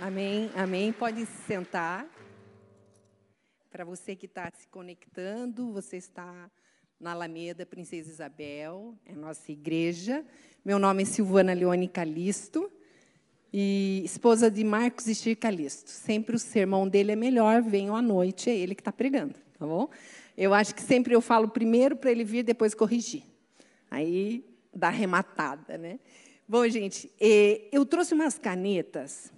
Amém, amém. Pode se sentar. Para você que está se conectando, você está na Alameda Princesa Isabel, é nossa igreja. Meu nome é Silvana Leone Calisto, e esposa de Marcos Estir Calisto. Sempre o sermão dele é melhor, venham à noite, é ele que está pregando, tá bom? Eu acho que sempre eu falo primeiro para ele vir, depois corrigir. Aí dá arrematada, né? Bom, gente, eh, eu trouxe umas canetas.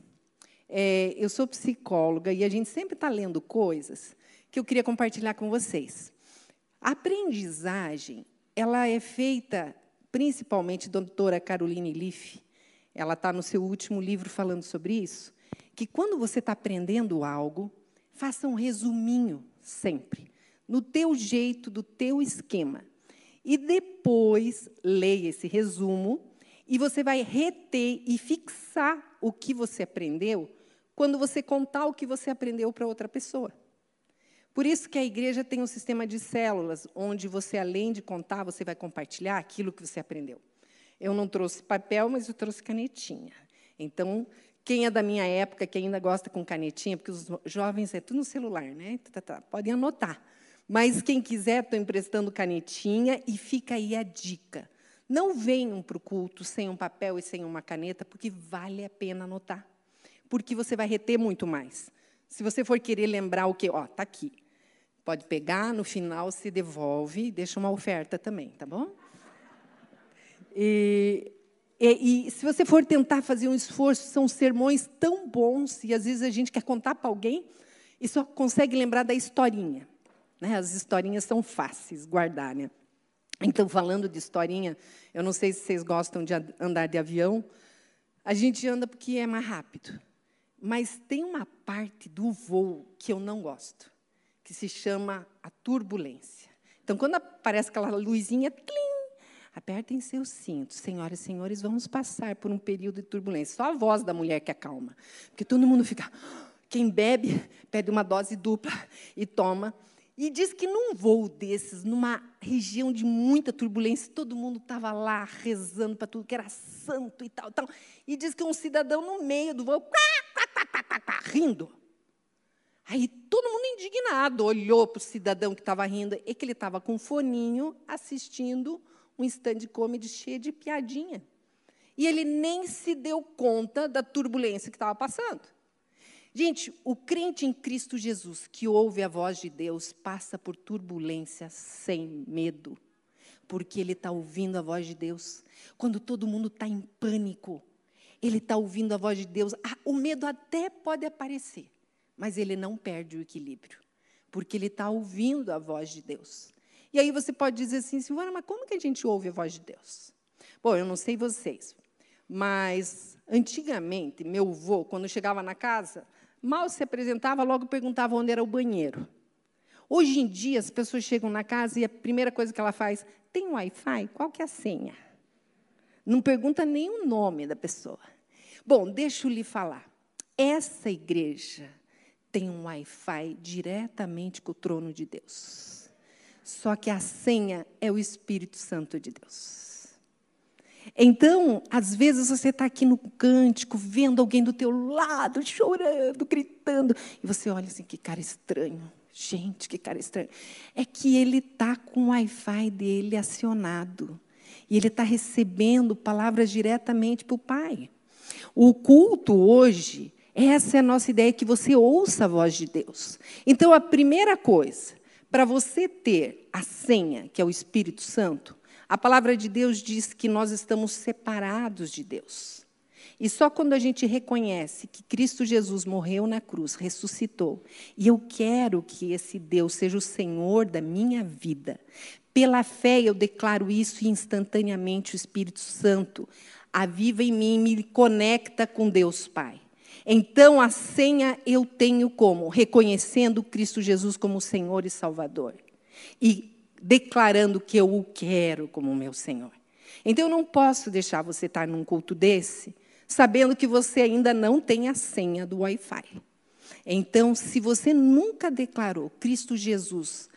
Eh, eu sou psicóloga e a gente sempre está lendo coisas que eu queria compartilhar com vocês. A aprendizagem, ela é feita principalmente doutora Caroline Leaf, ela está no seu último livro falando sobre isso, que quando você está aprendendo algo, faça um resuminho sempre, no teu jeito, do teu esquema. E depois leia esse resumo e você vai reter e fixar o que você aprendeu quando você contar o que você aprendeu para outra pessoa. Por isso que a igreja tem um sistema de células, onde você, além de contar, você vai compartilhar aquilo que você aprendeu. Eu não trouxe papel, mas eu trouxe canetinha. Então, quem é da minha época, que ainda gosta com canetinha, porque os jovens é tudo no celular, né? Tá, tá, tá. Podem anotar. Mas quem quiser, estou emprestando canetinha e fica aí a dica. Não venham para o culto sem um papel e sem uma caneta, porque vale a pena anotar. Porque você vai reter muito mais. Se você for querer lembrar o que, ó, está aqui. Pode pegar, no final se devolve, deixa uma oferta também, tá bom? E, e, e, se você for tentar fazer um esforço, são sermões tão bons, e às vezes a gente quer contar para alguém e só consegue lembrar da historinha. Né? As historinhas são fáceis guardar. Né? Então, falando de historinha, eu não sei se vocês gostam de andar de avião, a gente anda porque é mais rápido. Mas tem uma parte do voo que eu não gosto que se chama a turbulência. Então, quando aparece aquela luzinha, tlim, apertem seus cintos. Senhoras e senhores, vamos passar por um período de turbulência. Só a voz da mulher que acalma. Porque todo mundo fica... Quem bebe, pede uma dose dupla e toma. E diz que num voo desses, numa região de muita turbulência, todo mundo estava lá rezando para tudo que era santo e tal, tal. E diz que um cidadão no meio do voo, quá, quá, quá, rindo. Aí todo mundo indignado olhou para o cidadão que estava rindo, e que ele estava com um foninho assistindo um stand comedy cheio de piadinha. E ele nem se deu conta da turbulência que estava passando. Gente, o crente em Cristo Jesus que ouve a voz de Deus passa por turbulência sem medo, porque ele está ouvindo a voz de Deus. Quando todo mundo está em pânico, ele está ouvindo a voz de Deus. Ah, o medo até pode aparecer, mas ele não perde o equilíbrio, porque ele está ouvindo a voz de Deus. E aí você pode dizer assim, Silvana, mas como que a gente ouve a voz de Deus? Bom, eu não sei vocês, mas antigamente, meu avô, quando chegava na casa, mal se apresentava, logo perguntava onde era o banheiro. Hoje em dia, as pessoas chegam na casa e a primeira coisa que ela faz, tem Wi-Fi? Qual que é a senha? Não pergunta nem o nome da pessoa. Bom, deixa eu lhe falar. Essa igreja tem um Wi-Fi diretamente com o trono de Deus. Só que a senha é o Espírito Santo de Deus. Então, às vezes você está aqui no cântico, vendo alguém do teu lado, chorando, gritando, e você olha assim, que cara estranho. Gente, que cara estranho. É que ele está com o Wi-Fi dele acionado. E ele está recebendo palavras diretamente para o Pai. O culto hoje essa é a nossa ideia, que você ouça a voz de Deus. Então, a primeira coisa, para você ter a senha, que é o Espírito Santo, a palavra de Deus diz que nós estamos separados de Deus. E só quando a gente reconhece que Cristo Jesus morreu na cruz, ressuscitou, e eu quero que esse Deus seja o Senhor da minha vida, pela fé eu declaro isso e instantaneamente o Espírito Santo aviva em mim e me conecta com Deus Pai. Então a senha eu tenho como? Reconhecendo Cristo Jesus como Senhor e Salvador. E declarando que eu o quero como meu Senhor. Então eu não posso deixar você estar num culto desse, sabendo que você ainda não tem a senha do Wi-Fi. Então, se você nunca declarou Cristo Jesus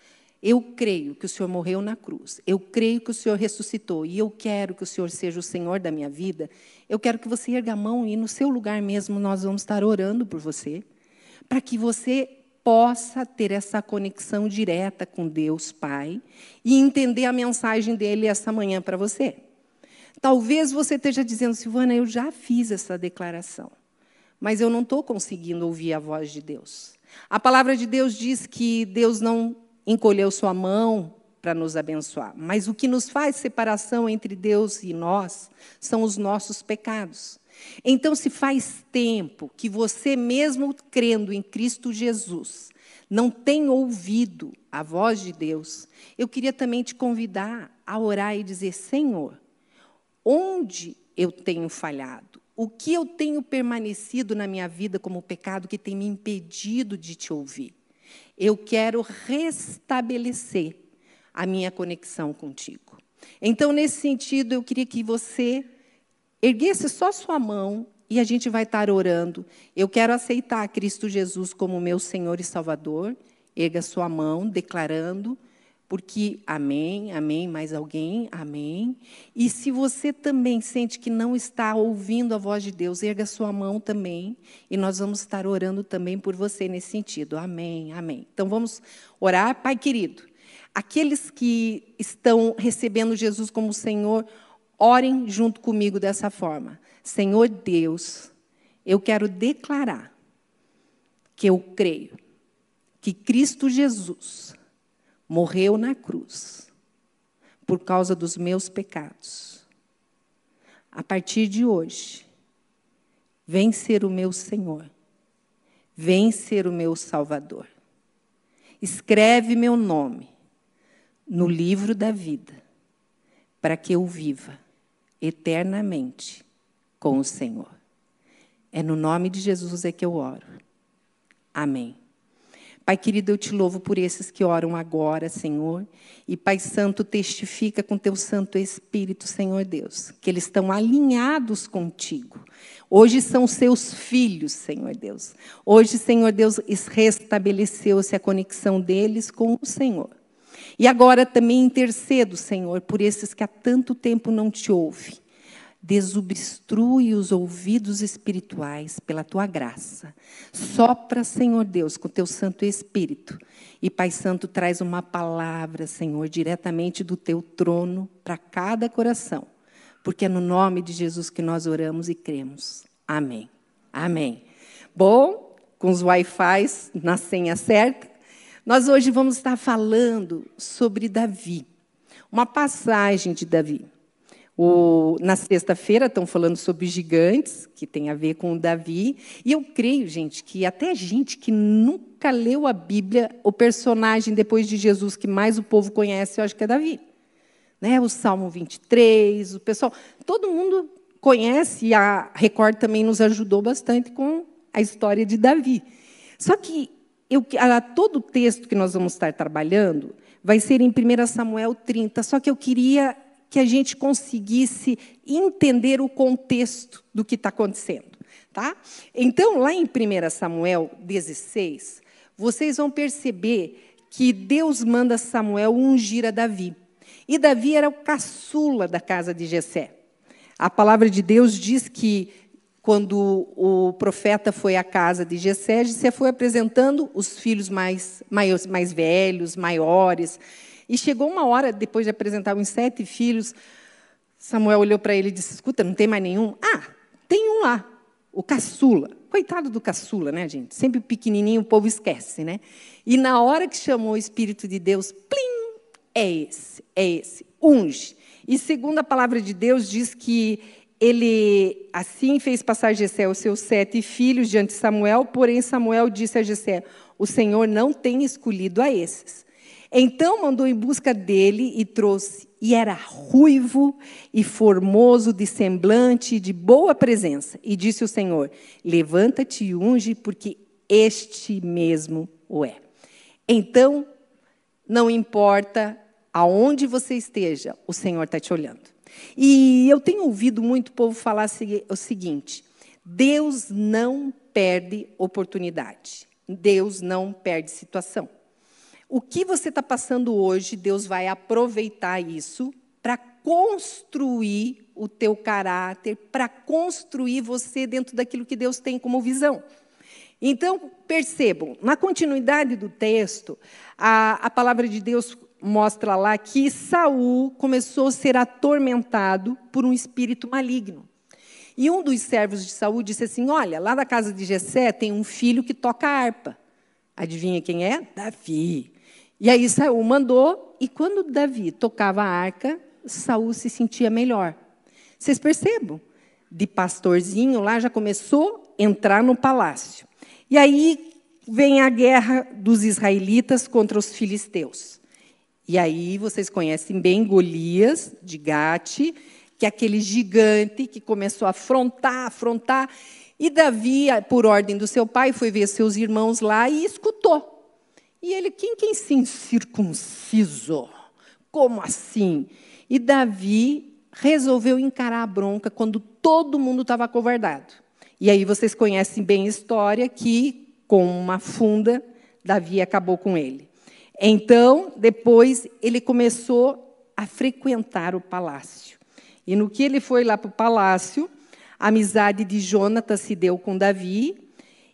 Eu creio que o Senhor morreu na cruz. Eu creio que o Senhor ressuscitou. E eu quero que o Senhor seja o Senhor da minha vida. Eu quero que você erga a mão e no seu lugar mesmo nós vamos estar orando por você. Para que você possa ter essa conexão direta com Deus Pai e entender a mensagem dele essa manhã para você. Talvez você esteja dizendo, Silvana, eu já fiz essa declaração, mas eu não estou conseguindo ouvir a voz de Deus. A palavra de Deus diz que Deus não encolheu sua mão para nos abençoar, mas o que nos faz separação entre Deus e nós são os nossos pecados. Então, se faz tempo que você, mesmo crendo em Cristo Jesus, não tem ouvido a voz de Deus, eu queria também te convidar a orar e dizer: Senhor, onde eu tenho falhado? O que eu tenho permanecido na minha vida como pecado que tem me impedido de te ouvir? Eu quero restabelecer a minha conexão contigo. Então, nesse sentido, eu queria que você erguesse só sua mão e a gente vai estar orando. Eu quero aceitar Cristo Jesus como meu Senhor e Salvador. Erga sua mão, declarando, porque amém, amém, mais alguém, amém. E se você também sente que não está ouvindo a voz de Deus, erga sua mão também, e nós vamos estar orando também por você nesse sentido. Amém, amém. Então vamos orar, Pai querido. Aqueles que estão recebendo Jesus como Senhor, Orem junto comigo dessa forma. Senhor Deus, eu quero declarar que eu creio que Cristo Jesus morreu na cruz por causa dos meus pecados. A partir de hoje, vem ser o meu Senhor, vem ser o meu Salvador. Escreve meu nome no livro da vida, para que eu viva eternamente com o Senhor. É no nome de Jesus é que eu oro. Amém. Pai querido, eu te louvo por esses que oram agora, Senhor. E Pai Santo, testifica com teu Santo Espírito, Senhor Deus, que eles estão alinhados contigo. Hoje são seus filhos, Senhor Deus. Hoje, Senhor Deus, restabeleceu-se a conexão deles com o Senhor. E agora também intercedo, Senhor, por esses que há tanto tempo não te ouvem. Desobstrui os ouvidos espirituais pela tua graça. Sopra, Senhor Deus, com teu Santo Espírito. E Pai Santo traz uma palavra, Senhor, diretamente do teu trono para cada coração. Porque é no nome de Jesus que nós oramos e cremos. Amém. Amém. Bom, com os Wi-Fi na senha certa, nós hoje vamos estar falando sobre Davi, uma passagem de Davi. O, na sexta-feira estão falando sobre gigantes, que tem a ver com o Davi. E eu creio, gente, que até gente que nunca leu a Bíblia, o personagem depois de Jesus que mais o povo conhece, eu acho que é Davi. Né? O Salmo 23, o pessoal. Todo mundo conhece, e a Record também nos ajudou bastante com a história de Davi. Só que eu, a, todo o texto que nós vamos estar trabalhando vai ser em 1 Samuel 30, só que eu queria que a gente conseguisse entender o contexto do que está acontecendo. Tá? Então, lá em 1 Samuel 16, vocês vão perceber que Deus manda Samuel ungir a Davi. E Davi era o caçula da casa de Jessé. A palavra de Deus diz que quando o profeta foi à casa de Jessé, Jessé foi apresentando os filhos mais, mais, mais velhos, maiores. E chegou uma hora, depois de apresentar uns sete filhos, Samuel olhou para ele e disse: Escuta, não tem mais nenhum? Ah, tem um lá, o caçula. Coitado do caçula, né, gente? Sempre pequenininho, o povo esquece, né? E na hora que chamou o Espírito de Deus, plim, é esse, é esse, unge. E segundo a palavra de Deus, diz que ele assim fez passar Jessé os seus sete filhos diante de Samuel, porém Samuel disse a Jessé: O Senhor não tem escolhido a esses. Então mandou em busca dele e trouxe, e era ruivo e formoso de semblante de boa presença. E disse o Senhor: Levanta-te e unge, porque este mesmo o é. Então, não importa aonde você esteja, o Senhor está te olhando. E eu tenho ouvido muito povo falar o seguinte: Deus não perde oportunidade, Deus não perde situação. O que você está passando hoje, Deus vai aproveitar isso para construir o teu caráter, para construir você dentro daquilo que Deus tem como visão. Então, percebam, na continuidade do texto, a, a palavra de Deus mostra lá que Saul começou a ser atormentado por um espírito maligno. E um dos servos de Saul disse assim: Olha, lá na casa de Jessé tem um filho que toca harpa. Adivinha quem é? Davi. E aí Saul mandou, e quando Davi tocava a arca, Saul se sentia melhor. Vocês percebam? De pastorzinho lá já começou a entrar no palácio. E aí vem a guerra dos israelitas contra os filisteus. E aí vocês conhecem bem Golias de Gate, que é aquele gigante que começou a afrontar, afrontar. E Davi, por ordem do seu pai, foi ver seus irmãos lá e escutou. E ele, quem quem se incircunciso? Como assim? E Davi resolveu encarar a bronca quando todo mundo estava acovardado. E aí vocês conhecem bem a história que, com uma funda, Davi acabou com ele. Então, depois, ele começou a frequentar o palácio. E no que ele foi lá para o palácio, a amizade de Jonatas se deu com Davi,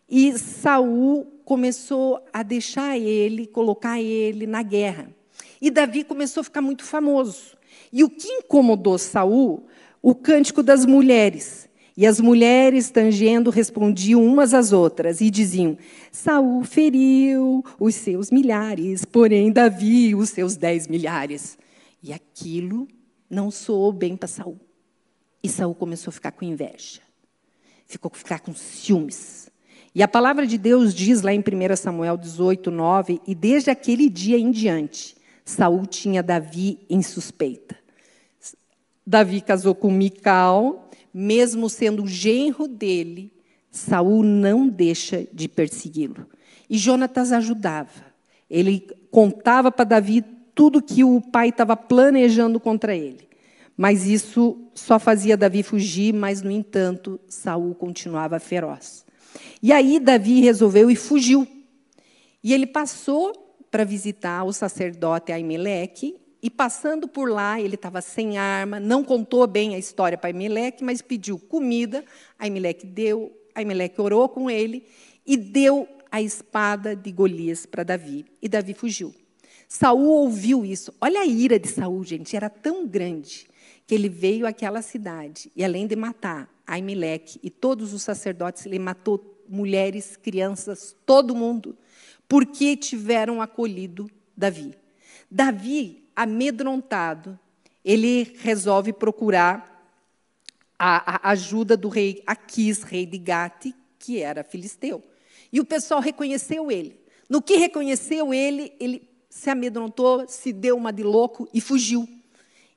e Saul começou a deixar ele, colocar ele na guerra. E Davi começou a ficar muito famoso. E o que incomodou Saul? O cântico das mulheres. E as mulheres, tangendo, respondiam umas às outras e diziam: Saul feriu os seus milhares, porém Davi os seus dez milhares. E aquilo não soou bem para Saul. E Saul começou a ficar com inveja. Ficou a ficar com ciúmes. E a palavra de Deus diz lá em 1 Samuel 18, 9, e desde aquele dia em diante, Saul tinha Davi em suspeita. Davi casou com Mical, mesmo sendo o genro dele, Saul não deixa de persegui-lo. E Jonatas ajudava. Ele contava para Davi tudo que o pai estava planejando contra ele. Mas isso só fazia Davi fugir, mas no entanto, Saul continuava feroz. E aí Davi resolveu e fugiu. E ele passou para visitar o sacerdote Aimeleque e passando por lá, ele estava sem arma, não contou bem a história para Aimeleque, mas pediu comida. Aimeleque deu, Aimeleque orou com ele e deu a espada de Golias para Davi. E Davi fugiu. Saul ouviu isso. Olha a ira de Saul, gente, era tão grande que ele veio àquela cidade e além de matar Aimeleque e todos os sacerdotes, ele matou mulheres, crianças, todo mundo, porque tiveram acolhido Davi. Davi amedrontado, ele resolve procurar a, a ajuda do rei Aquis, rei de Gate, que era filisteu. E o pessoal reconheceu ele. No que reconheceu ele, ele se amedrontou, se deu uma de louco e fugiu.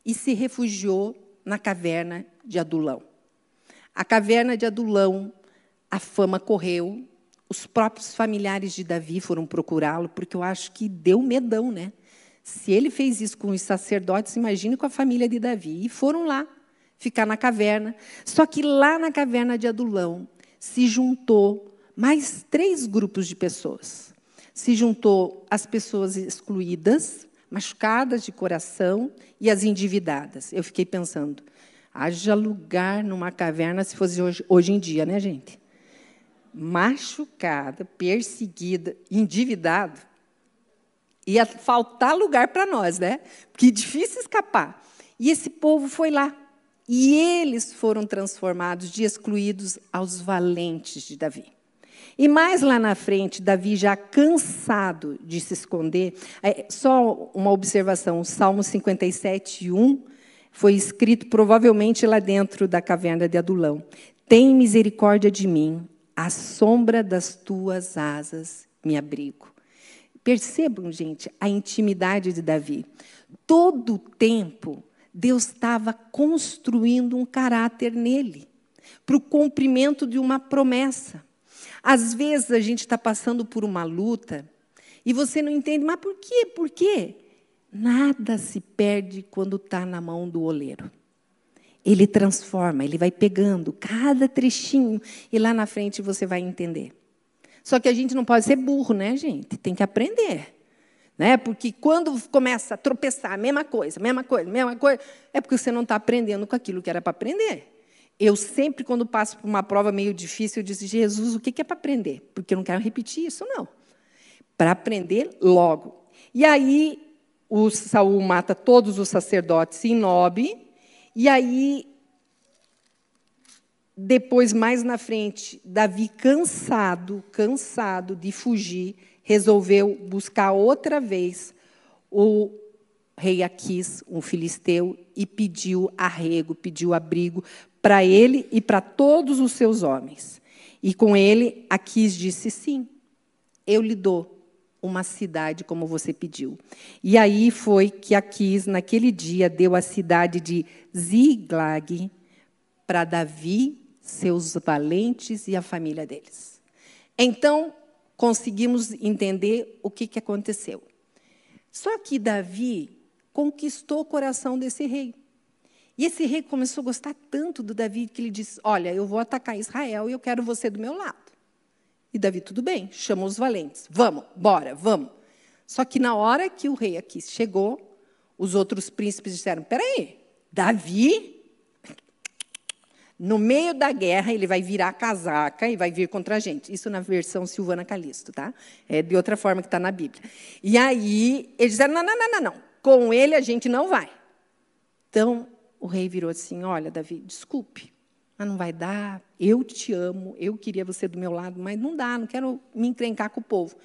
E se refugiou na caverna de Adulão. A caverna de Adulão, a fama correu, os próprios familiares de Davi foram procurá-lo, porque eu acho que deu medão, né? Se ele fez isso com os sacerdotes, imagine com a família de Davi. E foram lá ficar na caverna. Só que lá na caverna de Adulão se juntou mais três grupos de pessoas. Se juntou as pessoas excluídas, machucadas de coração e as endividadas. Eu fiquei pensando, haja lugar numa caverna se fosse hoje, hoje em dia, né, gente? Machucada, perseguida, endividado ia faltar lugar para nós, né? Que difícil escapar. E esse povo foi lá. E eles foram transformados de excluídos aos valentes de Davi. E mais lá na frente, Davi, já cansado de se esconder, é, só uma observação: o Salmo 57, 1 foi escrito provavelmente lá dentro da caverna de Adulão. Tem misericórdia de mim, à sombra das tuas asas me abrigo. Percebam, gente, a intimidade de Davi. Todo o tempo, Deus estava construindo um caráter nele, para o cumprimento de uma promessa. Às vezes a gente está passando por uma luta e você não entende, mas por quê? Por quê? Nada se perde quando está na mão do oleiro. Ele transforma, ele vai pegando cada trechinho e lá na frente você vai entender. Só que a gente não pode ser burro, né, gente? Tem que aprender. Né? Porque quando começa a tropeçar, mesma coisa, mesma coisa, mesma coisa, é porque você não está aprendendo com aquilo que era para aprender. Eu sempre, quando passo por uma prova meio difícil, eu disse, Jesus, o que é para aprender? Porque eu não quero repetir isso, não. Para aprender logo. E aí, o Saul mata todos os sacerdotes em Nob, e aí, depois, mais na frente, Davi, cansado, cansado de fugir, resolveu buscar outra vez o rei Aquis, um filisteu, e pediu arrego, pediu abrigo para ele e para todos os seus homens. E com ele, Aquis disse: Sim, eu lhe dou uma cidade como você pediu. E aí foi que Aquis, naquele dia, deu a cidade de Ziglag para Davi, seus valentes e a família deles. Então, conseguimos entender o que, que aconteceu. Só que Davi conquistou o coração desse rei. E esse rei começou a gostar tanto do Davi que ele disse: Olha, eu vou atacar Israel e eu quero você do meu lado. E Davi, tudo bem, chama os valentes. Vamos, bora, vamos. Só que na hora que o rei aqui chegou, os outros príncipes disseram: Peraí, Davi no meio da guerra, ele vai virar casaca e vai vir contra a gente. Isso na versão Silvana Calisto, tá? É de outra forma que está na Bíblia. E aí, eles disseram: não, não, não, não, não. Com ele a gente não vai. Então, o rei virou assim: olha, Davi, desculpe, mas não vai dar. Eu te amo, eu queria você do meu lado, mas não dá, não quero me encrencar com o povo.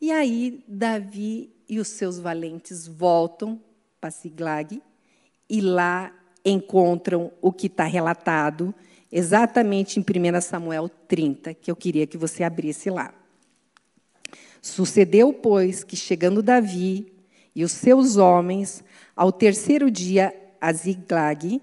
E aí, Davi e os seus valentes voltam para Siglag, e lá encontram o que está relatado exatamente em 1 Samuel 30, que eu queria que você abrisse lá. Sucedeu, pois, que chegando Davi e os seus homens, ao terceiro dia a Ziglag,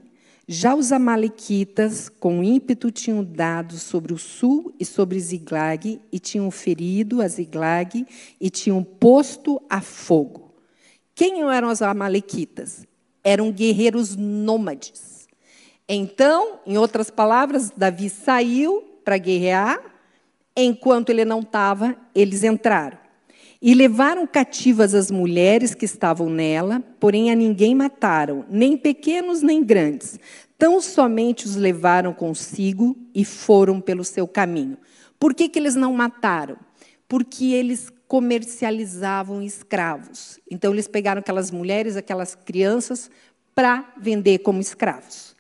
já os amalequitas, com ímpeto, tinham dado sobre o sul e sobre Ziglag, e tinham ferido a Ziglag, e tinham posto a fogo. Quem eram os amalequitas? eram guerreiros nômades. Então, em outras palavras, Davi saiu para guerrear, enquanto ele não estava, eles entraram. E levaram cativas as mulheres que estavam nela, porém a ninguém mataram, nem pequenos nem grandes. Tão somente os levaram consigo e foram pelo seu caminho. Por que, que eles não mataram? Porque eles comercializavam escravos. Então, eles pegaram aquelas mulheres, aquelas crianças, para vender como escravos.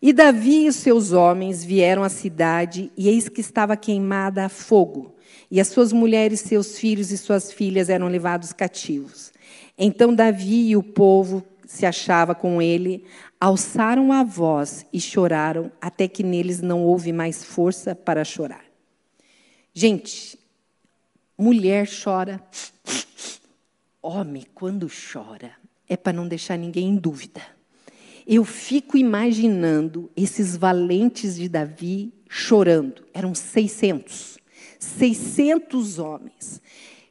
E Davi e seus homens vieram à cidade, e eis que estava queimada a fogo, e as suas mulheres, seus filhos e suas filhas eram levados cativos. Então Davi e o povo se achava com ele, alçaram a voz e choraram, até que neles não houve mais força para chorar. Gente, Mulher chora. Homem, quando chora, é para não deixar ninguém em dúvida. Eu fico imaginando esses valentes de Davi chorando. Eram 600. 600 homens.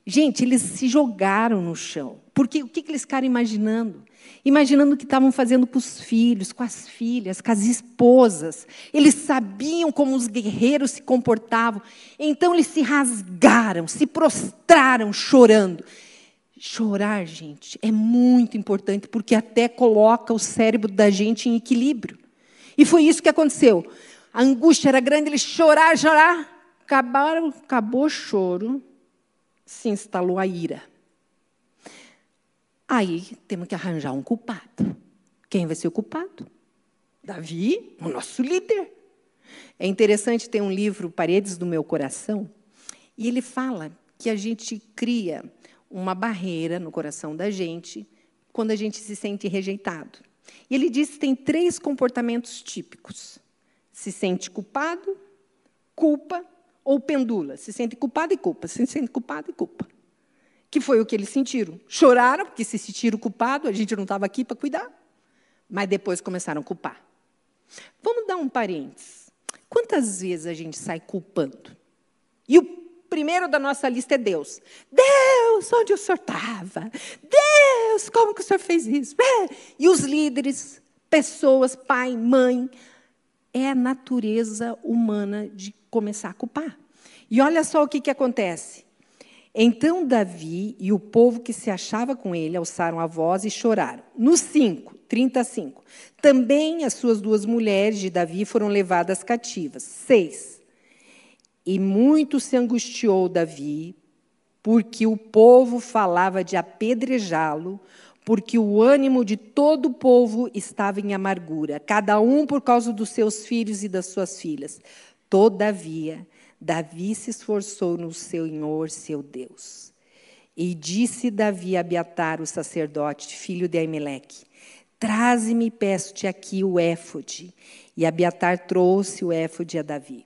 Gente, eles se jogaram no chão. Porque o que eles ficaram imaginando? imaginando o que estavam fazendo com os filhos, com as filhas, com as esposas. Eles sabiam como os guerreiros se comportavam. Então eles se rasgaram, se prostraram chorando. Chorar, gente, é muito importante porque até coloca o cérebro da gente em equilíbrio. E foi isso que aconteceu. A angústia era grande, eles choraram, choraram. Acabaram, acabou o choro, se instalou a ira. Aí temos que arranjar um culpado. Quem vai ser o culpado? Davi, o nosso líder. É interessante ter um livro, Paredes do Meu Coração, e ele fala que a gente cria uma barreira no coração da gente quando a gente se sente rejeitado. E ele diz que tem três comportamentos típicos: se sente culpado, culpa ou pendula. Se sente culpado e culpa, se sente culpado e culpa que foi o que eles sentiram. Choraram, porque se sentiram culpados, a gente não estava aqui para cuidar. Mas depois começaram a culpar. Vamos dar um parênteses. Quantas vezes a gente sai culpando? E o primeiro da nossa lista é Deus. Deus, onde o senhor estava? Deus, como que o senhor fez isso? É. E os líderes, pessoas, pai, mãe, é a natureza humana de começar a culpar. E olha só o que, que acontece. Então Davi e o povo que se achava com ele alçaram a voz e choraram. No 5, 35. Também as suas duas mulheres de Davi foram levadas cativas. 6. E muito se angustiou Davi, porque o povo falava de apedrejá-lo, porque o ânimo de todo o povo estava em amargura, cada um por causa dos seus filhos e das suas filhas. Todavia, Davi se esforçou no Senhor, seu Deus. E disse Davi a Abiatar, o sacerdote, filho de Aimeleque: Traze-me, peço-te aqui o éfode. E Abiatar trouxe o éfode a Davi.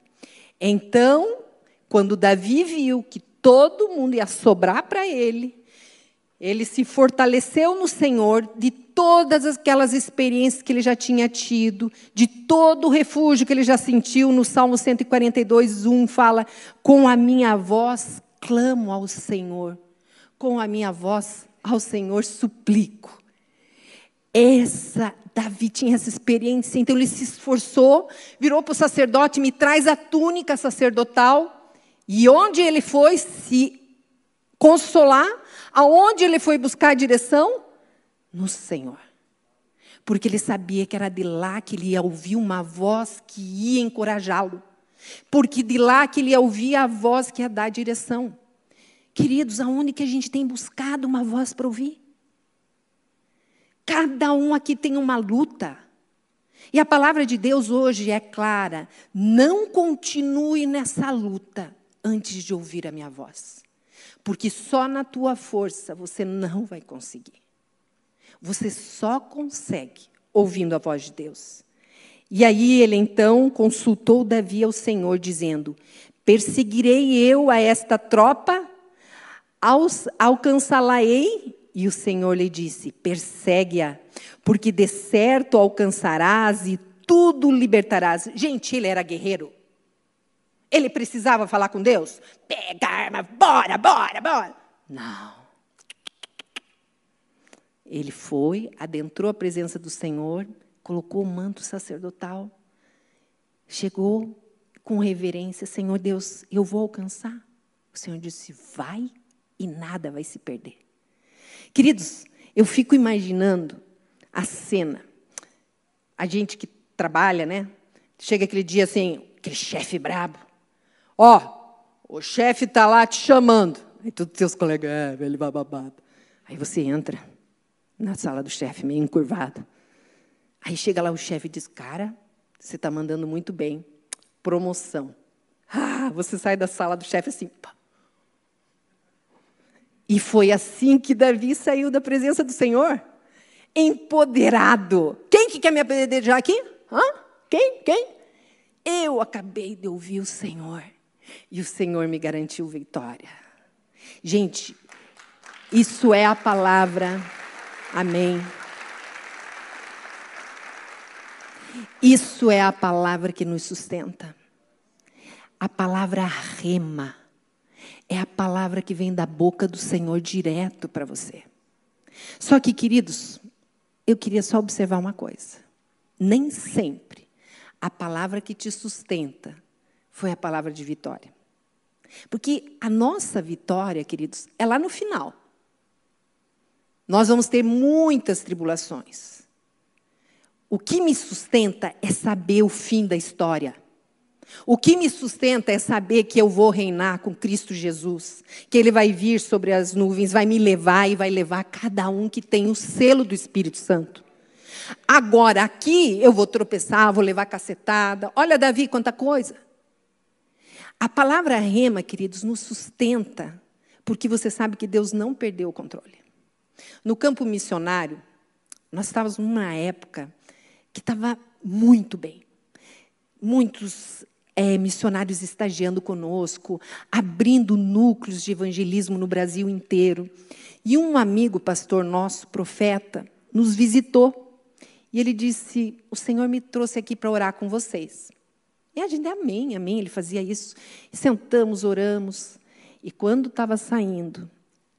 Então, quando Davi viu que todo mundo ia sobrar para ele, ele se fortaleceu no Senhor de todas aquelas experiências que ele já tinha tido, de todo o refúgio que ele já sentiu. No Salmo 142, 1 fala: Com a minha voz clamo ao Senhor, com a minha voz ao Senhor suplico. Essa, Davi tinha essa experiência, então ele se esforçou, virou para o sacerdote, me traz a túnica sacerdotal, e onde ele foi se consolar, aonde ele foi buscar a direção? No Senhor. Porque ele sabia que era de lá que ele ia ouvir uma voz que ia encorajá-lo. Porque de lá que ele ia ouvir a voz que ia dar a direção. Queridos, aonde que a gente tem buscado uma voz para ouvir? Cada um aqui tem uma luta. E a palavra de Deus hoje é clara: não continue nessa luta antes de ouvir a minha voz. Porque só na tua força você não vai conseguir. Você só consegue ouvindo a voz de Deus. E aí ele então consultou Davi ao Senhor, dizendo: Perseguirei eu a esta tropa, alcançá-la-ei e o Senhor lhe disse: Persegue-a, porque de certo alcançarás e tudo libertarás. Gente, ele era guerreiro. Ele precisava falar com Deus? Pega a arma, bora, bora, bora. Não. Ele foi, adentrou a presença do Senhor, colocou o manto sacerdotal, chegou com reverência: Senhor Deus, eu vou alcançar. O Senhor disse: Vai e nada vai se perder. Queridos, eu fico imaginando a cena. A gente que trabalha, né? Chega aquele dia assim, aquele chefe brabo. Ó, o chefe está lá te chamando. Aí todos os seus colegas, é, vai babado. Aí você entra na sala do chefe, meio encurvado. Aí chega lá o chefe e diz: Cara, você está mandando muito bem. Promoção. Ah, você sai da sala do chefe assim, pá, e foi assim que Davi saiu da presença do Senhor. Empoderado. Quem que quer me apedrejar aqui? Hã? Quem? Quem? Eu acabei de ouvir o Senhor. E o Senhor me garantiu vitória. Gente, isso é a palavra. Amém. Isso é a palavra que nos sustenta. A palavra rema é a palavra que vem da boca do Senhor direto para você. Só que, queridos, eu queria só observar uma coisa. Nem sempre a palavra que te sustenta foi a palavra de vitória. Porque a nossa vitória, queridos, é lá no final. Nós vamos ter muitas tribulações. O que me sustenta é saber o fim da história. O que me sustenta é saber que eu vou reinar com Cristo Jesus, que Ele vai vir sobre as nuvens, vai me levar e vai levar cada um que tem o selo do Espírito Santo. Agora, aqui eu vou tropeçar, vou levar cacetada. Olha, Davi, quanta coisa. A palavra rema, queridos, nos sustenta, porque você sabe que Deus não perdeu o controle. No campo missionário, nós estávamos numa época que estava muito bem. Muitos é, missionários estagiando conosco, abrindo núcleos de evangelismo no Brasil inteiro. E um amigo, pastor nosso, profeta, nos visitou. E ele disse: O Senhor me trouxe aqui para orar com vocês. E a gente, amém, amém. Ele fazia isso. Sentamos, oramos. E quando estava saindo,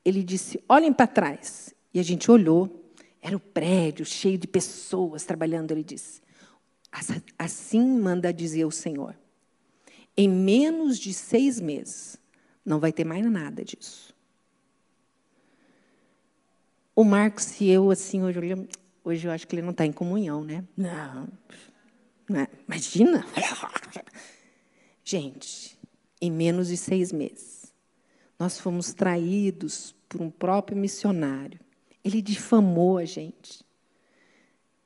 ele disse: Olhem para trás. E a gente olhou. Era o prédio cheio de pessoas trabalhando. Ele disse: Assim manda dizer o Senhor em menos de seis meses, não vai ter mais nada disso. O Marcos e eu, assim, hoje, hoje eu acho que ele não está em comunhão, né? Não. Não é. Imagina! Gente, em menos de seis meses, nós fomos traídos por um próprio missionário. Ele difamou a gente.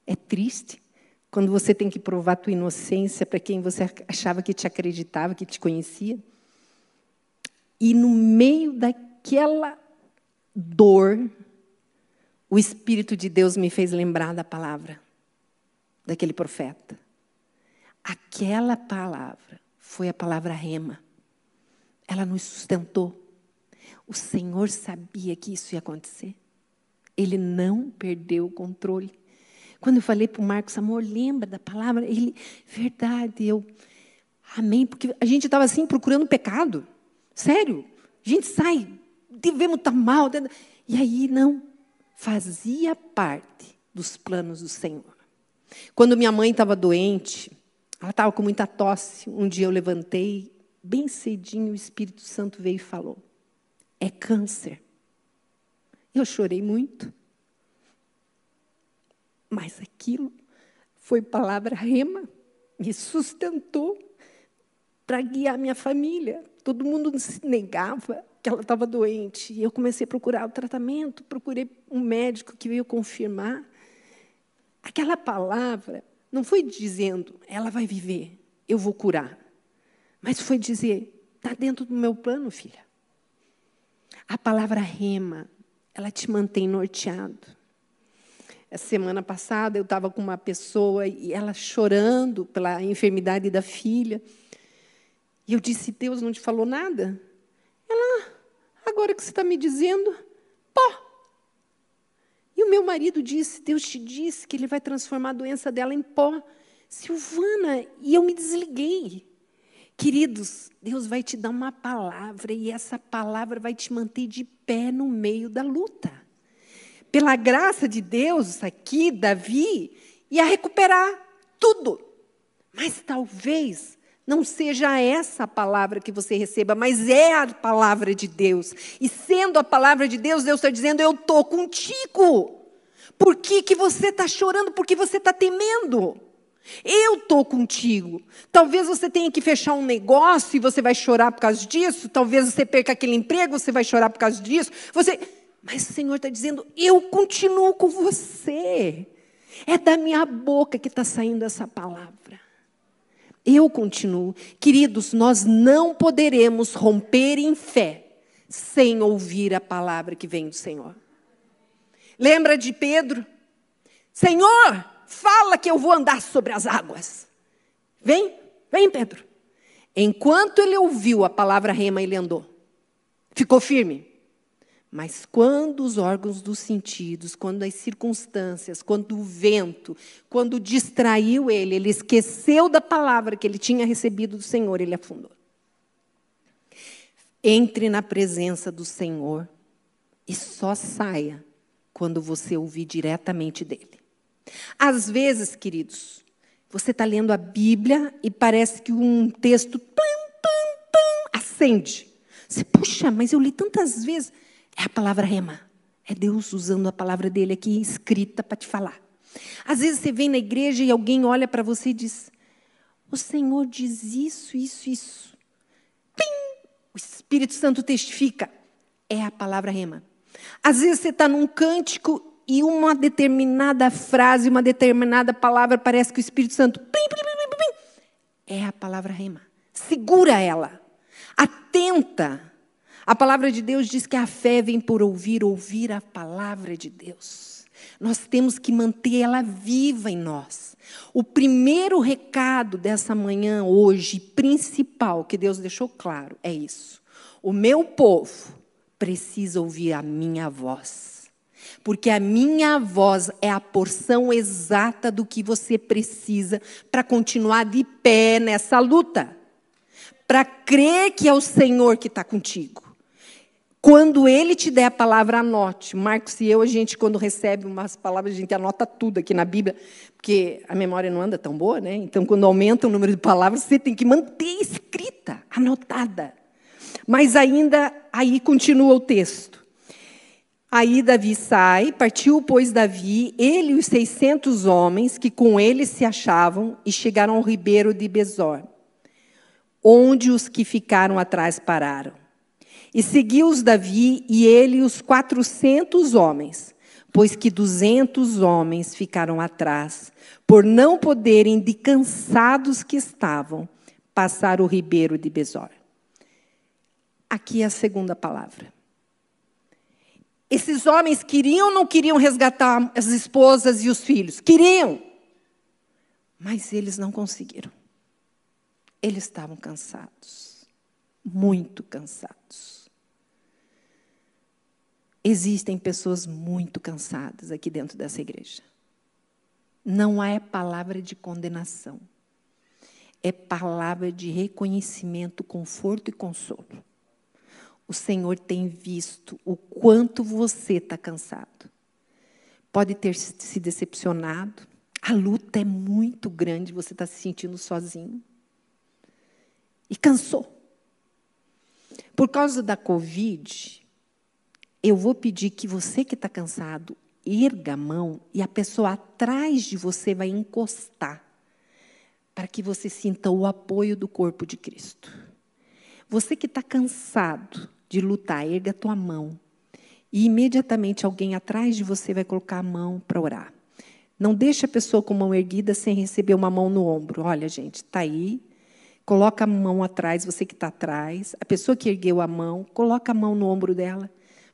É triste quando você tem que provar a tua inocência para quem você achava que te acreditava, que te conhecia. E no meio daquela dor, o Espírito de Deus me fez lembrar da palavra daquele profeta. Aquela palavra foi a palavra rema. Ela nos sustentou. O Senhor sabia que isso ia acontecer. Ele não perdeu o controle. Quando eu falei para o Marcos, amor, lembra da palavra? Ele, verdade, eu, amém, porque a gente estava assim procurando pecado. Sério, a gente sai, devemos estar tá mal. E aí, não, fazia parte dos planos do Senhor. Quando minha mãe estava doente, ela estava com muita tosse. Um dia eu levantei, bem cedinho, o Espírito Santo veio e falou: É câncer. Eu chorei muito. Mas aquilo foi palavra rema, me sustentou para guiar minha família. Todo mundo se negava que ela estava doente. E eu comecei a procurar o tratamento, procurei um médico que veio confirmar. Aquela palavra não foi dizendo, ela vai viver, eu vou curar. Mas foi dizer, está dentro do meu plano, filha. A palavra rema, ela te mantém norteado. A semana passada eu estava com uma pessoa e ela chorando pela enfermidade da filha. E eu disse: Deus não te falou nada? Ela, agora que você está me dizendo. E o meu marido disse: Deus te disse que ele vai transformar a doença dela em pó. Silvana, e eu me desliguei. Queridos, Deus vai te dar uma palavra e essa palavra vai te manter de pé no meio da luta pela graça de Deus, aqui, Davi ia recuperar tudo. Mas talvez não seja essa a palavra que você receba, mas é a palavra de Deus. E sendo a palavra de Deus, Deus está dizendo: Eu estou contigo. Por que, que você está chorando? Porque você está temendo. Eu estou contigo. Talvez você tenha que fechar um negócio e você vai chorar por causa disso. Talvez você perca aquele emprego, você vai chorar por causa disso. Você mas o Senhor está dizendo: eu continuo com você. É da minha boca que está saindo essa palavra. Eu continuo. Queridos, nós não poderemos romper em fé sem ouvir a palavra que vem do Senhor. Lembra de Pedro? Senhor, fala que eu vou andar sobre as águas. Vem, vem, Pedro. Enquanto ele ouviu a palavra rema, ele andou. Ficou firme. Mas quando os órgãos dos sentidos, quando as circunstâncias, quando o vento, quando distraiu ele, ele esqueceu da palavra que ele tinha recebido do Senhor, ele afundou. Entre na presença do Senhor e só saia quando você ouvir diretamente dele. Às vezes, queridos, você está lendo a Bíblia e parece que um texto acende. Você, puxa, mas eu li tantas vezes. É a palavra rema. É Deus usando a palavra dele aqui escrita para te falar. Às vezes você vem na igreja e alguém olha para você e diz: O Senhor diz isso, isso, isso. Pim! O Espírito Santo testifica. É a palavra rema. Às vezes você está num cântico e uma determinada frase, uma determinada palavra, parece que o Espírito Santo. Pim, pim, pim, é a palavra rema. Segura ela. Atenta a palavra de Deus diz que a fé vem por ouvir, ouvir a palavra de Deus. Nós temos que manter ela viva em nós. O primeiro recado dessa manhã, hoje, principal, que Deus deixou claro, é isso. O meu povo precisa ouvir a minha voz. Porque a minha voz é a porção exata do que você precisa para continuar de pé nessa luta. Para crer que é o Senhor que está contigo. Quando ele te der a palavra, anote. Marcos e eu, a gente, quando recebe umas palavras, a gente anota tudo aqui na Bíblia, porque a memória não anda tão boa, né? Então, quando aumenta o número de palavras, você tem que manter escrita, anotada. Mas ainda aí continua o texto. Aí Davi sai, partiu, pois, Davi, ele e os seiscentos homens que com ele se achavam, e chegaram ao ribeiro de Besor, onde os que ficaram atrás pararam. E seguiu-os Davi e ele os quatrocentos homens, pois que duzentos homens ficaram atrás, por não poderem, de cansados que estavam, passar o ribeiro de Besor. Aqui é a segunda palavra. Esses homens queriam ou não queriam resgatar as esposas e os filhos? Queriam. Mas eles não conseguiram. Eles estavam cansados. Muito cansados. Existem pessoas muito cansadas aqui dentro dessa igreja. Não é palavra de condenação. É palavra de reconhecimento, conforto e consolo o Senhor tem visto o quanto você está cansado. Pode ter se decepcionado. A luta é muito grande, você está se sentindo sozinho. E cansou. Por causa da Covid, eu vou pedir que você que está cansado, erga a mão e a pessoa atrás de você vai encostar, para que você sinta o apoio do corpo de Cristo. Você que está cansado, de lutar, erga a tua mão. E imediatamente alguém atrás de você vai colocar a mão para orar. Não deixe a pessoa com a mão erguida sem receber uma mão no ombro. Olha, gente, está aí. Coloca a mão atrás, você que está atrás. A pessoa que ergueu a mão, coloca a mão no ombro dela,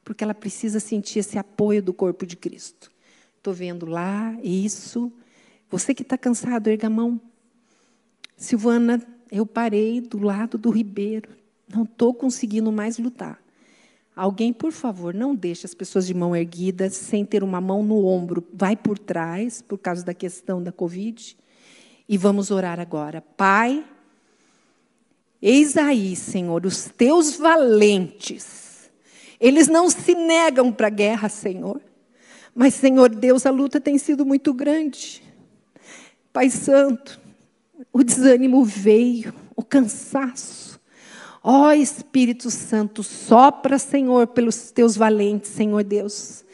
porque ela precisa sentir esse apoio do corpo de Cristo. Estou vendo lá, isso. Você que está cansado, erga a mão. Silvana, eu parei do lado do ribeiro. Não estou conseguindo mais lutar. Alguém, por favor, não deixe as pessoas de mão erguida sem ter uma mão no ombro. Vai por trás, por causa da questão da Covid. E vamos orar agora. Pai, eis aí, Senhor, os teus valentes. Eles não se negam para a guerra, Senhor. Mas, Senhor Deus, a luta tem sido muito grande. Pai Santo, o desânimo veio, o cansaço. Ó oh, Espírito Santo, sopra, Senhor, pelos teus valentes, Senhor Deus.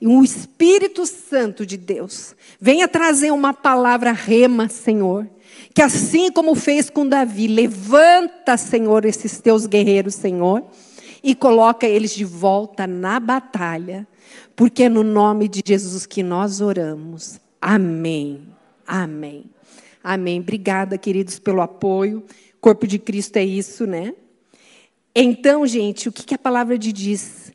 E o Espírito Santo de Deus venha trazer uma palavra rema, Senhor. Que assim como fez com Davi, levanta, Senhor, esses teus guerreiros, Senhor, e coloca eles de volta na batalha. Porque é no nome de Jesus que nós oramos. Amém. Amém. Amém. Obrigada, queridos, pelo apoio. Corpo de Cristo é isso, né? Então, gente, o que, a palavra de diz?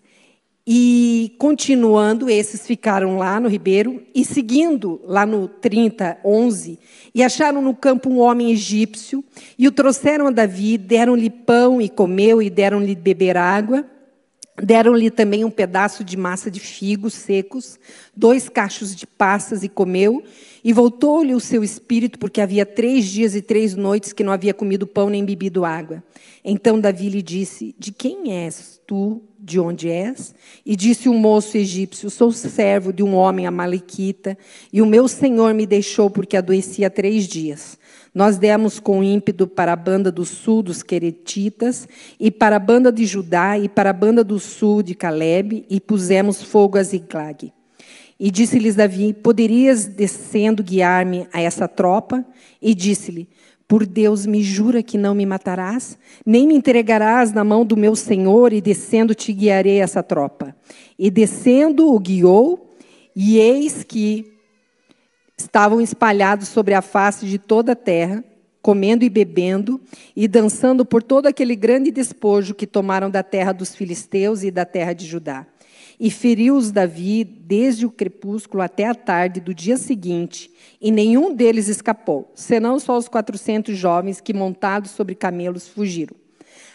E continuando, esses ficaram lá no ribeiro, e seguindo lá no 30, 11, e acharam no campo um homem egípcio, e o trouxeram a Davi, deram-lhe pão e comeu, e deram-lhe beber água. Deram-lhe também um pedaço de massa de figos secos, dois cachos de passas, e comeu. E voltou-lhe o seu espírito, porque havia três dias e três noites que não havia comido pão nem bebido água. Então Davi lhe disse: De quem és tu? De onde és? E disse o moço egípcio: Sou servo de um homem amalequita, e o meu senhor me deixou porque adoecia três dias. Nós demos com ímpeto para a banda do sul dos Queretitas, e para a banda de Judá, e para a banda do sul de Caleb, e pusemos fogo a Ziglag. E disse-lhes Davi: Poderias descendo guiar-me a essa tropa? E disse-lhe: por Deus, me jura que não me matarás, nem me entregarás na mão do meu senhor, e descendo te guiarei essa tropa. E descendo o guiou, e eis que estavam espalhados sobre a face de toda a terra, comendo e bebendo, e dançando por todo aquele grande despojo que tomaram da terra dos filisteus e da terra de Judá. E feriu-os Davi desde o crepúsculo até a tarde do dia seguinte, e nenhum deles escapou, senão só os quatrocentos jovens que, montados sobre camelos, fugiram.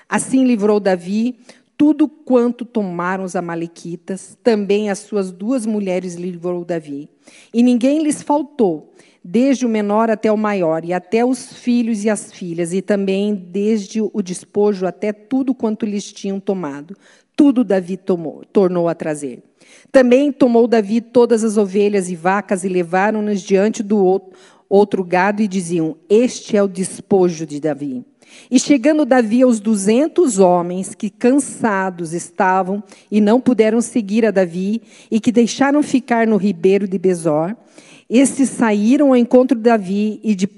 Assim livrou Davi tudo quanto tomaram os amalequitas, também as suas duas mulheres livrou Davi. E ninguém lhes faltou, desde o menor até o maior, e até os filhos e as filhas, e também desde o despojo até tudo quanto lhes tinham tomado. Tudo Davi tomou, tornou a trazer. Também tomou Davi todas as ovelhas e vacas e levaram-nas diante do outro, outro gado e diziam: Este é o despojo de Davi. E chegando Davi aos duzentos homens que cansados estavam e não puderam seguir a Davi e que deixaram ficar no ribeiro de Besor, esses saíram ao encontro de Davi e, de,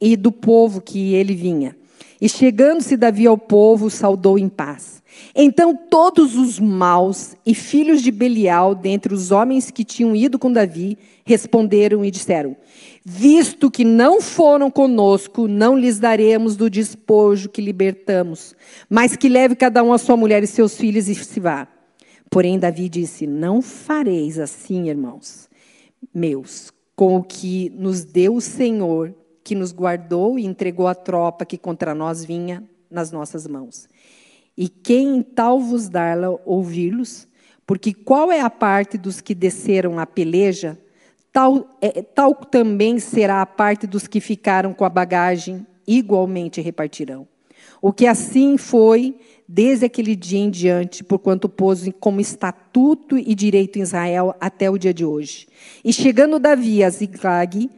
e do povo que ele vinha. E chegando-se Davi ao povo, saudou em paz. Então todos os maus e filhos de Belial, dentre os homens que tinham ido com Davi, responderam e disseram: Visto que não foram conosco, não lhes daremos do despojo que libertamos, mas que leve cada um a sua mulher e seus filhos e se vá. Porém, Davi disse: Não fareis assim, irmãos meus, com o que nos deu o Senhor, que nos guardou e entregou a tropa que contra nós vinha nas nossas mãos. E quem tal vos dá-la ouvi-los? Porque qual é a parte dos que desceram a peleja? Tal, é, tal também será a parte dos que ficaram com a bagagem, igualmente repartirão. O que assim foi desde aquele dia em diante, porquanto pôs como estatuto e direito em Israel até o dia de hoje. E chegando Davi a Ziklag,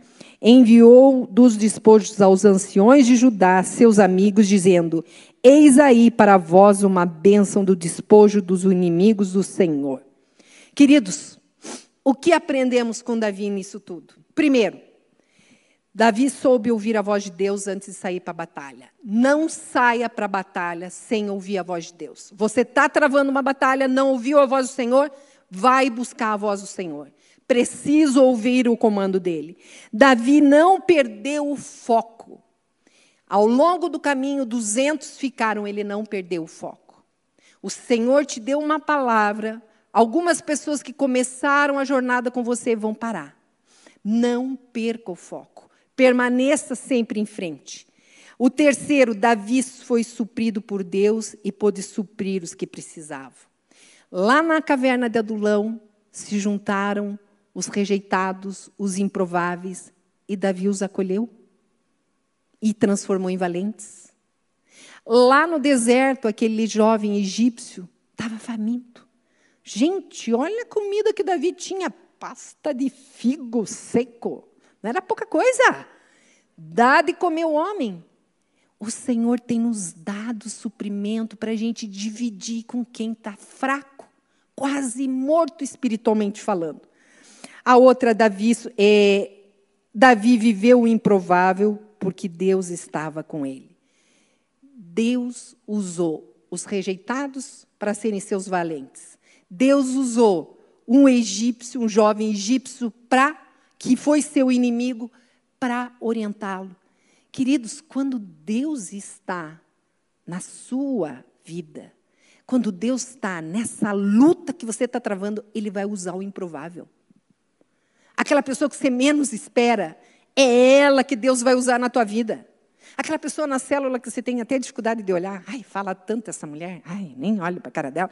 enviou dos despojos aos anciões de Judá, seus amigos, dizendo: Eis aí para vós uma bênção do despojo dos inimigos do Senhor. Queridos, o que aprendemos com Davi nisso tudo? Primeiro, Davi soube ouvir a voz de Deus antes de sair para a batalha. Não saia para a batalha sem ouvir a voz de Deus. Você está travando uma batalha, não ouviu a voz do Senhor? Vai buscar a voz do Senhor. Preciso ouvir o comando dele. Davi não perdeu o foco. Ao longo do caminho, 200 ficaram, ele não perdeu o foco. O Senhor te deu uma palavra, Algumas pessoas que começaram a jornada com você vão parar. Não perca o foco. Permaneça sempre em frente. O terceiro, Davi foi suprido por Deus e pôde suprir os que precisavam. Lá na caverna de Adulão se juntaram os rejeitados, os improváveis, e Davi os acolheu e transformou em valentes. Lá no deserto, aquele jovem egípcio estava faminto. Gente, olha a comida que Davi tinha: pasta de figo seco. Não era pouca coisa. Dá de comer o homem. O Senhor tem nos dado suprimento para a gente dividir com quem está fraco, quase morto espiritualmente falando. A outra, Davi, é, Davi viveu o improvável porque Deus estava com ele. Deus usou os rejeitados para serem seus valentes. Deus usou um egípcio, um jovem egípcio, para que foi seu inimigo, para orientá-lo. Queridos, quando Deus está na sua vida, quando Deus está nessa luta que você está travando, Ele vai usar o improvável. Aquela pessoa que você menos espera, é ela que Deus vai usar na tua vida. Aquela pessoa na célula que você tem até dificuldade de olhar, ai, fala tanto essa mulher, ai, nem olho para a cara dela.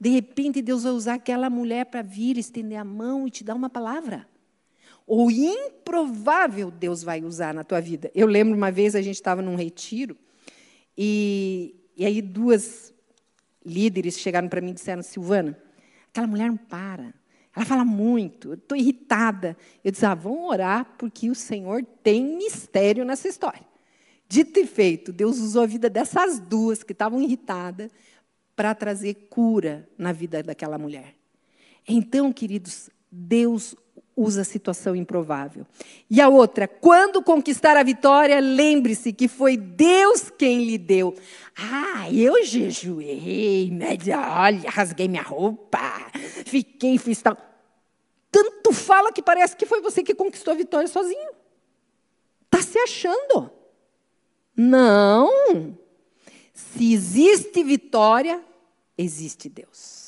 De repente, Deus vai usar aquela mulher para vir, estender a mão e te dar uma palavra. O improvável Deus vai usar na tua vida. Eu lembro uma vez a gente estava num retiro e, e aí duas líderes chegaram para mim e disseram: Silvana, aquela mulher não para. Ela fala muito, estou irritada. Eu disse: ah, vamos orar, porque o Senhor tem mistério nessa história. Dito e feito, Deus usou a vida dessas duas que estavam irritadas para trazer cura na vida daquela mulher. Então, queridos, Deus usa a situação improvável. E a outra, quando conquistar a vitória, lembre-se que foi Deus quem lhe deu. Ah, eu jejuei, olha, rasguei minha roupa, fiquei, fiz tal. Tanto fala que parece que foi você que conquistou a vitória sozinho. Está se achando. Não. Se existe vitória, existe Deus.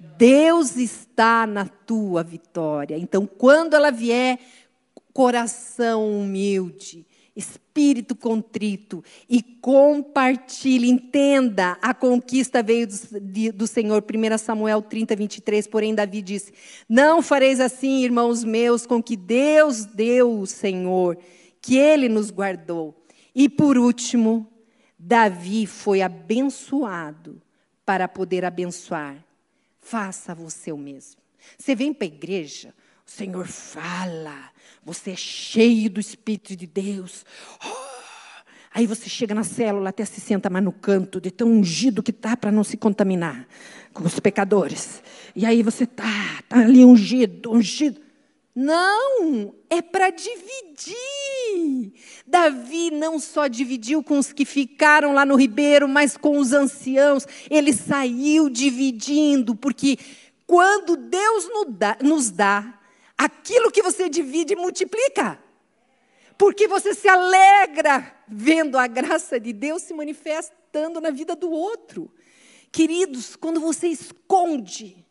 Deus está na tua vitória. Então, quando ela vier, coração humilde, espírito contrito e compartilhe, entenda, a conquista veio do, do, Senhor. 1 Samuel 30, 23, porém Davi disse, não fareis assim, irmãos meus, com que Deus deu o Senhor, que Ele nos guardou. E por último, Davi foi abençoado para poder abençoar. Faça você o mesmo. Você vem para a igreja, O Senhor fala. Você é cheio do Espírito de Deus. Oh, Aí você chega na célula, até se senta mais no canto, de tão ungido que tá para não se contaminar com os pecadores. E aí você tá, tá ali ungido, ungido. Não, é para dividir. Davi não só dividiu com os que ficaram lá no ribeiro, mas com os anciãos. Ele saiu dividindo, porque quando Deus nos dá, aquilo que você divide multiplica. Porque você se alegra vendo a graça de Deus se manifestando na vida do outro. Queridos, quando você esconde,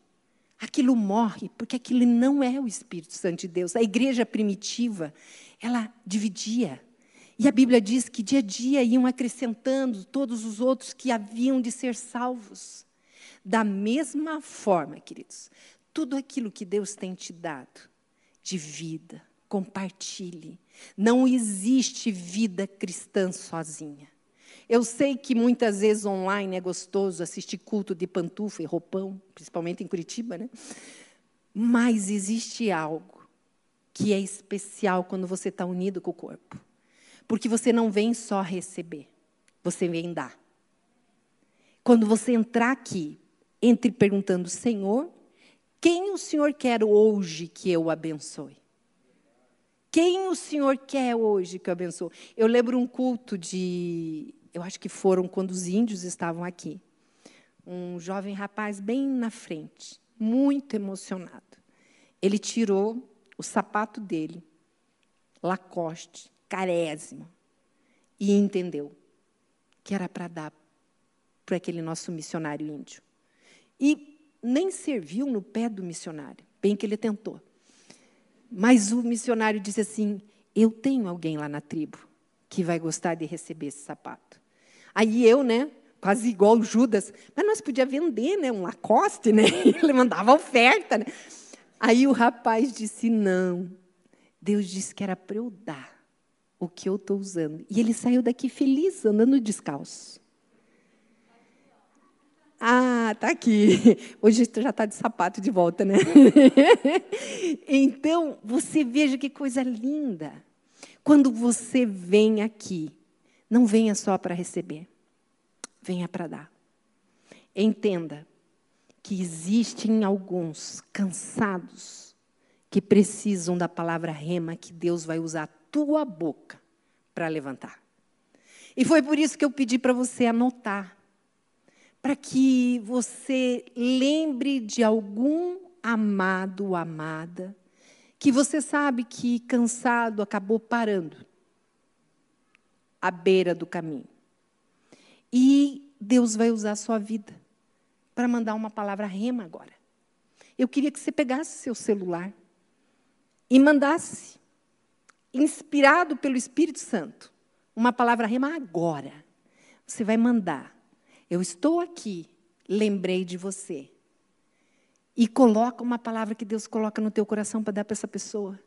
aquilo morre, porque aquilo não é o Espírito Santo de Deus. A igreja primitiva, ela dividia. E a Bíblia diz que dia a dia iam acrescentando todos os outros que haviam de ser salvos. Da mesma forma, queridos, tudo aquilo que Deus tem te dado de vida, compartilhe. Não existe vida cristã sozinha. Eu sei que muitas vezes online é gostoso assistir culto de pantufa e roupão, principalmente em Curitiba, né? Mas existe algo que é especial quando você está unido com o corpo. Porque você não vem só receber, você vem dar. Quando você entrar aqui, entre perguntando, Senhor, quem o Senhor quer hoje que eu abençoe? Quem o Senhor quer hoje que eu abençoe? Eu lembro um culto de, eu acho que foram quando os índios estavam aqui. Um jovem rapaz bem na frente, muito emocionado. Ele tirou o sapato dele, Lacoste, carésimo, e entendeu que era para dar para aquele nosso missionário índio. E nem serviu no pé do missionário, bem que ele tentou. Mas o missionário disse assim: Eu tenho alguém lá na tribo que vai gostar de receber esse sapato. Aí eu, né, quase igual Judas, mas nós podia vender, né, um Lacoste, né? Ele mandava oferta, né? Aí o rapaz disse: Não, Deus disse que era para eu dar o que eu estou usando. E ele saiu daqui feliz, andando descalço. Ah, tá aqui. Hoje já está de sapato de volta, né? então, você veja que coisa linda. Quando você vem aqui, não venha só para receber, venha para dar. Entenda que existem alguns cansados que precisam da palavra rema que Deus vai usar a tua boca para levantar. E foi por isso que eu pedi para você anotar para que você lembre de algum amado ou amada que você sabe que cansado acabou parando à beira do caminho. E Deus vai usar a sua vida para mandar uma palavra rema agora. Eu queria que você pegasse seu celular e mandasse, inspirado pelo Espírito Santo, uma palavra rema agora. Você vai mandar eu estou aqui, lembrei de você. E coloca uma palavra que Deus coloca no teu coração para dar para essa pessoa.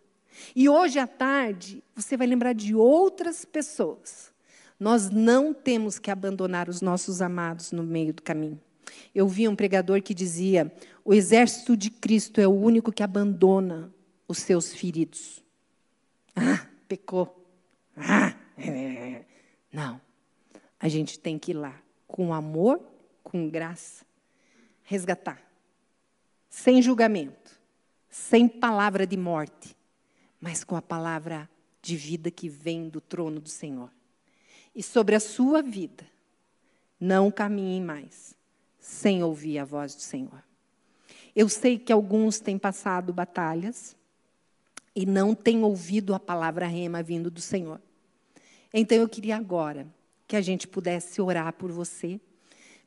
E hoje à tarde, você vai lembrar de outras pessoas. Nós não temos que abandonar os nossos amados no meio do caminho. Eu vi um pregador que dizia: o exército de Cristo é o único que abandona os seus feridos. Ah, pecou. Ah, não. A gente tem que ir lá com amor, com graça, resgatar. Sem julgamento, sem palavra de morte, mas com a palavra de vida que vem do trono do Senhor. E sobre a sua vida, não caminhem mais sem ouvir a voz do Senhor. Eu sei que alguns têm passado batalhas e não têm ouvido a palavra rema vindo do Senhor. Então eu queria agora que a gente pudesse orar por você,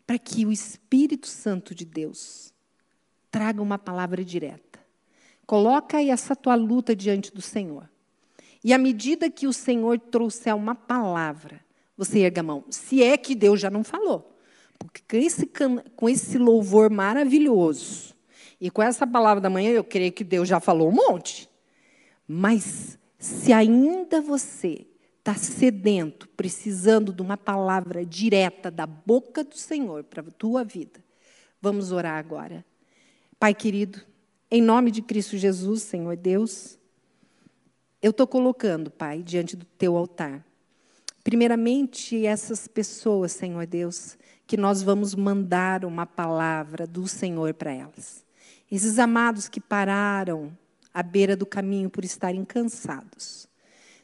para que o Espírito Santo de Deus traga uma palavra direta. Coloca aí essa tua luta diante do Senhor. E à medida que o Senhor trouxer uma palavra, você erga a mão. Se é que Deus já não falou. Com esse, com esse louvor maravilhoso e com essa palavra da manhã, eu creio que Deus já falou um monte. Mas se ainda você está sedento, precisando de uma palavra direta da boca do Senhor para a tua vida, vamos orar agora. Pai querido, Em nome de Cristo Jesus, Senhor Deus, eu estou colocando, Pai, diante do teu altar. Primeiramente, essas pessoas, Senhor Deus, que nós vamos mandar uma palavra do Senhor para elas. Esses amados que pararam à beira do caminho por estarem cansados.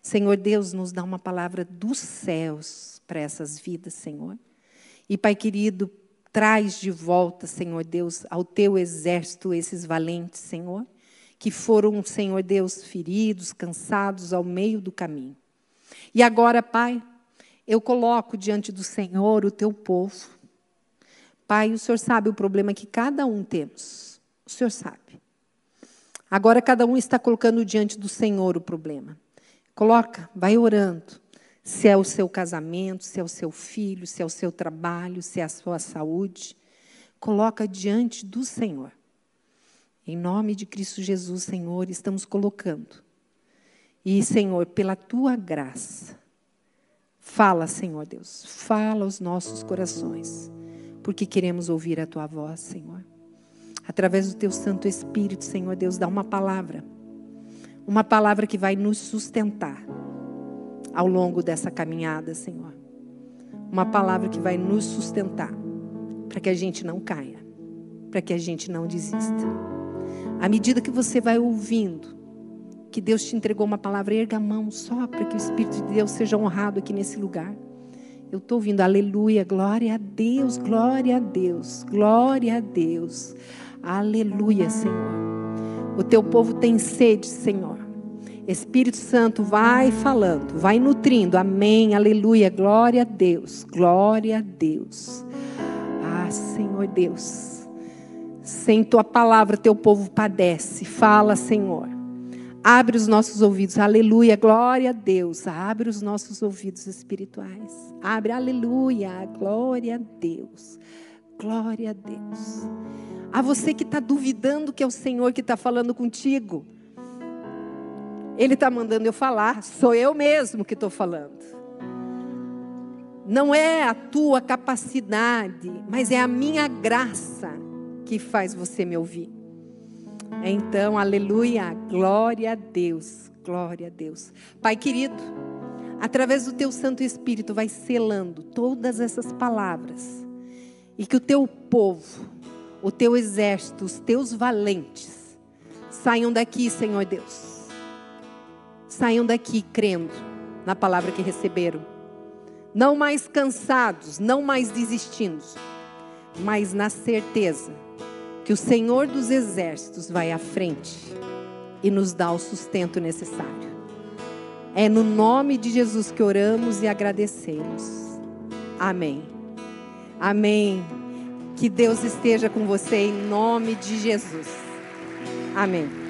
Senhor Deus, nos dá uma palavra dos céus para essas vidas, Senhor. E, Pai querido, traz de volta, Senhor Deus, ao teu exército esses valentes, Senhor, que foram, Senhor Deus, feridos, cansados ao meio do caminho. E agora, Pai, eu coloco diante do Senhor o teu povo. Pai, o Senhor sabe o problema que cada um temos. O Senhor sabe. Agora cada um está colocando diante do Senhor o problema. Coloca, vai orando. Se é o seu casamento, se é o seu filho, se é o seu trabalho, se é a sua saúde, coloca diante do Senhor. Em nome de Cristo Jesus, Senhor, estamos colocando. E, Senhor, pela tua graça, fala, Senhor Deus, fala aos nossos corações, porque queremos ouvir a tua voz, Senhor. Através do teu Santo Espírito, Senhor Deus, dá uma palavra, uma palavra que vai nos sustentar ao longo dessa caminhada, Senhor. Uma palavra que vai nos sustentar para que a gente não caia, para que a gente não desista. À medida que você vai ouvindo, que Deus te entregou uma palavra, erga a mão só para que o Espírito de Deus seja honrado aqui nesse lugar. Eu estou ouvindo, aleluia, glória a Deus, glória a Deus, glória a Deus, aleluia, Senhor. O teu povo tem sede, Senhor. Espírito Santo, vai falando, vai nutrindo. Amém, aleluia, glória a Deus, glória a Deus. Ah, Senhor Deus, sem tua palavra, teu povo padece. Fala, Senhor. Abre os nossos ouvidos, aleluia, glória a Deus. Abre os nossos ouvidos espirituais. Abre, aleluia, glória a Deus. Glória a Deus. A você que está duvidando que é o Senhor que está falando contigo. Ele está mandando eu falar, sou eu mesmo que estou falando. Não é a tua capacidade, mas é a minha graça que faz você me ouvir. Então, aleluia, glória a Deus, glória a Deus. Pai querido, através do teu Santo Espírito, vai selando todas essas palavras e que o teu povo, o teu exército, os teus valentes saiam daqui, Senhor Deus saiam daqui crendo na palavra que receberam. Não mais cansados, não mais desistindo, mas na certeza que o Senhor dos exércitos vai à frente e nos dá o sustento necessário. É no nome de Jesus que oramos e agradecemos. Amém. Amém. Que Deus esteja com você em nome de Jesus. Amém.